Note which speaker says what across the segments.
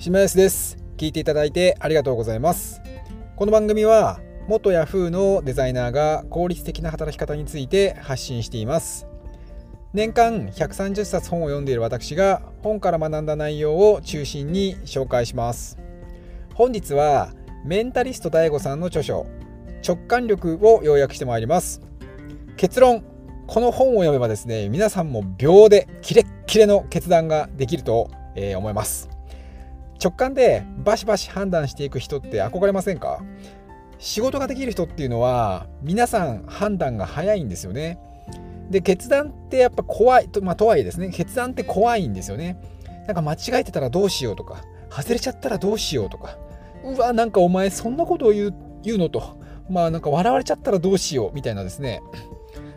Speaker 1: 島安です。聞いていただいてありがとうございます。この番組は元 Yahoo のデザイナーが効率的な働き方について発信しています。年間130冊本を読んでいる私が本から学んだ内容を中心に紹介します。本日はメンタリスト DAIGO さんの著書直感力を要約してまいります。結論この本を読めばですね皆さんも秒でキレッキレの決断ができると思います。直感でバシバシ判断していく人って憧れませんか？仕事ができる人っていうのは皆さん判断が早いんですよね。で決断ってやっぱ怖いと,、まあ、とはいえですね決断って怖いんですよね。なんか間違えてたらどうしようとか外れちゃったらどうしようとかうわなんかお前そんなことを言う言うのとまあなんか笑われちゃったらどうしようみたいなですね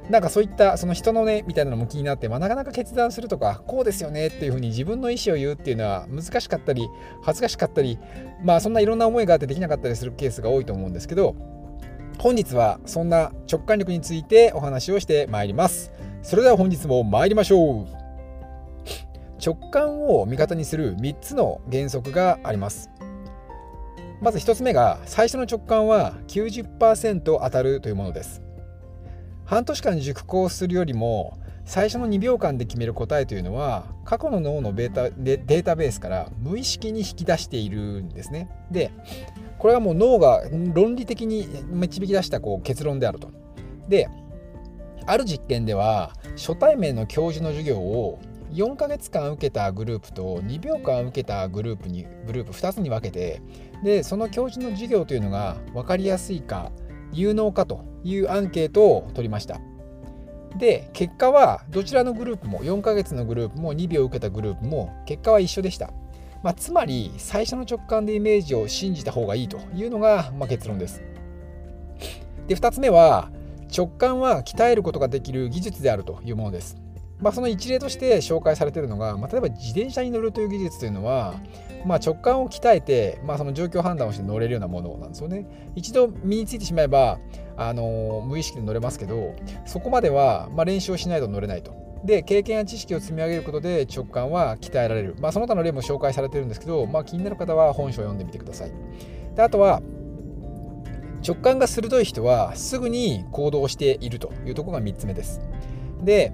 Speaker 1: なんかそういったその人のねみたいなのも気になって、まあ、なかなか決断するとかこうですよねっていうふうに自分の意思を言うっていうのは難しかったり恥ずかしかったりまあそんないろんな思いがあってできなかったりするケースが多いと思うんですけど本日はそんな直感力についてお話をしてまいります。それでは本日も参りましょう。直感を味方にする3つの原則があります。まず1つ目が最初の直感は90%当たるというものです。半年間熟考するよりも最初の2秒間で決める答えというのは過去の脳のベータデータベースから無意識に引き出しているんですね。でこれはもう脳が論理的に導き出したこう結論であると。である実験では初対面の教授の授業を4ヶ月間受けたグループと2秒間受けたグループにグループ2つに分けてでその教授の授業というのが分かりやすいか有能かというアンケートを取りました。で結果はどちらのグループも4ヶ月のグループも2秒受けたグループも結果は一緒でした。まあ、つまり最初の直感でイメージを信じた方がいいというのが、まあ、結論です。で2つ目は直感は鍛えることができる技術であるというものです。まあ、その一例として紹介されているのが、まあ、例えば自転車に乗るという技術というのは、まあ、直感を鍛えて、まあ、その状況判断をして乗れるようなものなんですよね。一度身についてしまえば、あの無意識で乗れますけどそこまでは、まあ、練習をしないと乗れないと。で経験や知識を積み上げることで直感は鍛えられる、まあ、その他の例も紹介されてるんですけど、まあ、気になる方は本書を読んでみてください。であとは直感が鋭い人はすぐに行動しているというところが3つ目です。で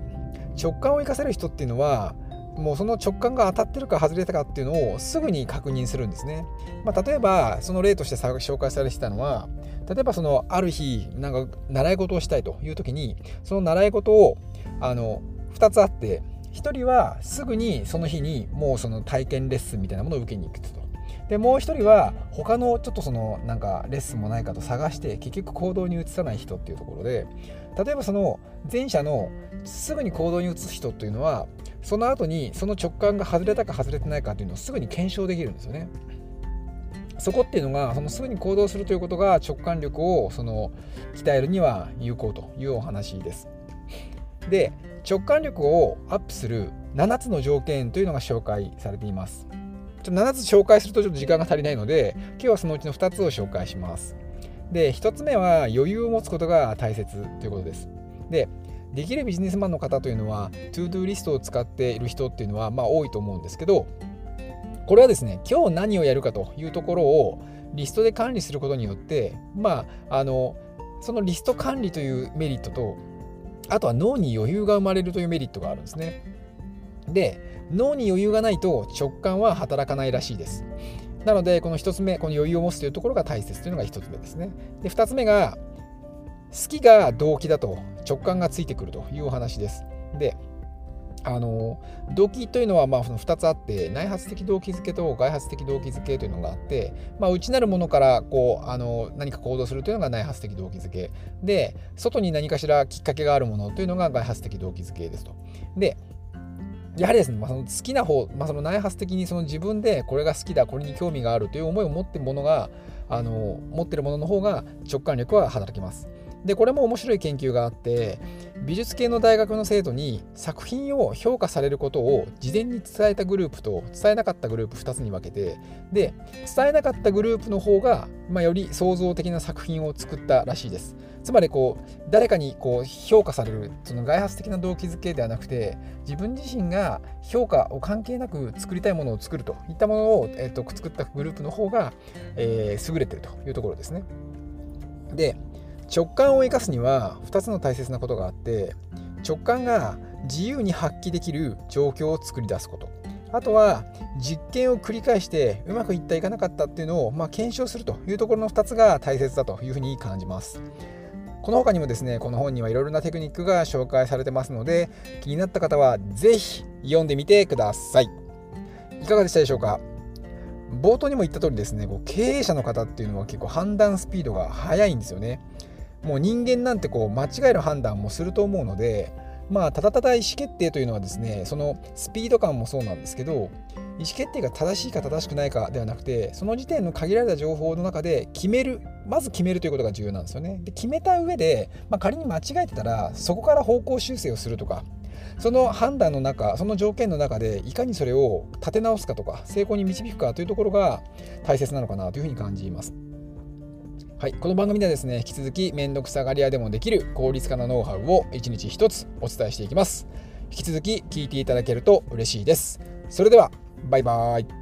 Speaker 1: 直感を生かせる人っていうのはもうその直感が当たってるか外れたかっていうのをすぐに確認するんですね。まあ、例えばその例として紹介されてたのは例えばそのある日なんか習い事をしたいという時にその習い事をあの2つあって1人はすぐにその日にもうその体験レッスンみたいなものを受けに行くと。でもう1人は他のちょっとそのなんかレッスンもないかと探して結局行動に移さない人っていうところで例えばその前者のすぐに行動に移す人というのはその後にその直感が外れたか外れてないかというのをすぐに検証できるんですよね。そこっていうのがそのすぐに行動するということが直感力をその鍛えるには有効というお話です。で直感力をアップする7つの条件というのが紹介されています。ちょっと7つ紹介するとちょっと時間が足りないので今日はそのうちの2つを紹介します。で1つ目は余裕を持つことが大切ということです。でできるビジネスマンの方というのは ToDo リストを使っている人っていうのはまあ多いと思うんですけどこれはですね今日何をやるかというところをリストで管理することによってまああのそのリスト管理というメリットとあとは脳に余裕が生まれるというメリットがあるんですね。で脳に余裕がないと直感は働かないらしいです。なのでこの1つ目この余裕を持つというところが大切というのが1つ目ですね。で2つ目が好きが動機だと直感がついてくるというお話です。であの動機というのはまあ2つあって内発的動機づけと外発的動機づけというのがあって、まあ、内なるものからこうあの何か行動するというのが内発的動機づけで外に何かしらきっかけがあるものというのが外発的動機づけですと。でやはりですね、まあ、その好きな方、まあ、その内発的にその自分でこれが好きだこれに興味があるという思いを持っているものがあの持ってるものの方が直感力は働きます。でこれも面白い研究があって美術系の大学の生徒に作品を評価されることを事前に伝えたグループと伝えなかったグループ2つに分けてで伝えなかったグループの方が、まあ、より創造的な作品を作ったらしいです。つまりこう誰かにこう評価されるその外発的な動機づけではなくて自分自身が評価を関係なく作りたいものを作るといったものを、えー、と作ったグループの方が、えー、優れてるというところですね。で直感を生かすには2つの大切なことがあって直感が自由に発揮できる状況を作り出すこと。あとは実験を繰り返してうまくいったいかなかったっていうのを、まあ、検証するというところの2つが大切だというふうに感じます。この他にもですねこの本にはいろいろなテクニックが紹介されてますので気になった方は是非読んでみてください。いかがでしたでしょうか？冒頭にも言った通りですね経営者の方っていうのは結構判断スピードが速いんですよね。もう人間なんてこう間違える判断もすると思うのでまあただただ意思決定というのはですねそのスピード感もそうなんですけど意思決定が正しいか正しくないかではなくてその時点の限られた情報の中で決めるまず決めるということが重要なんですよね。で決めた上で、まあ、仮に間違えてたらそこから方向修正をするとかその判断の中その条件の中でいかにそれを立て直すかとか成功に導くかというところが大切なのかなというふうに感じます。はい、この番組ではですね引き続き面倒くさがり屋でもできる効率化のノウハウを1日1つお伝えしていきます。引き続き聞いていただけると嬉しいです。それではバイバーイ。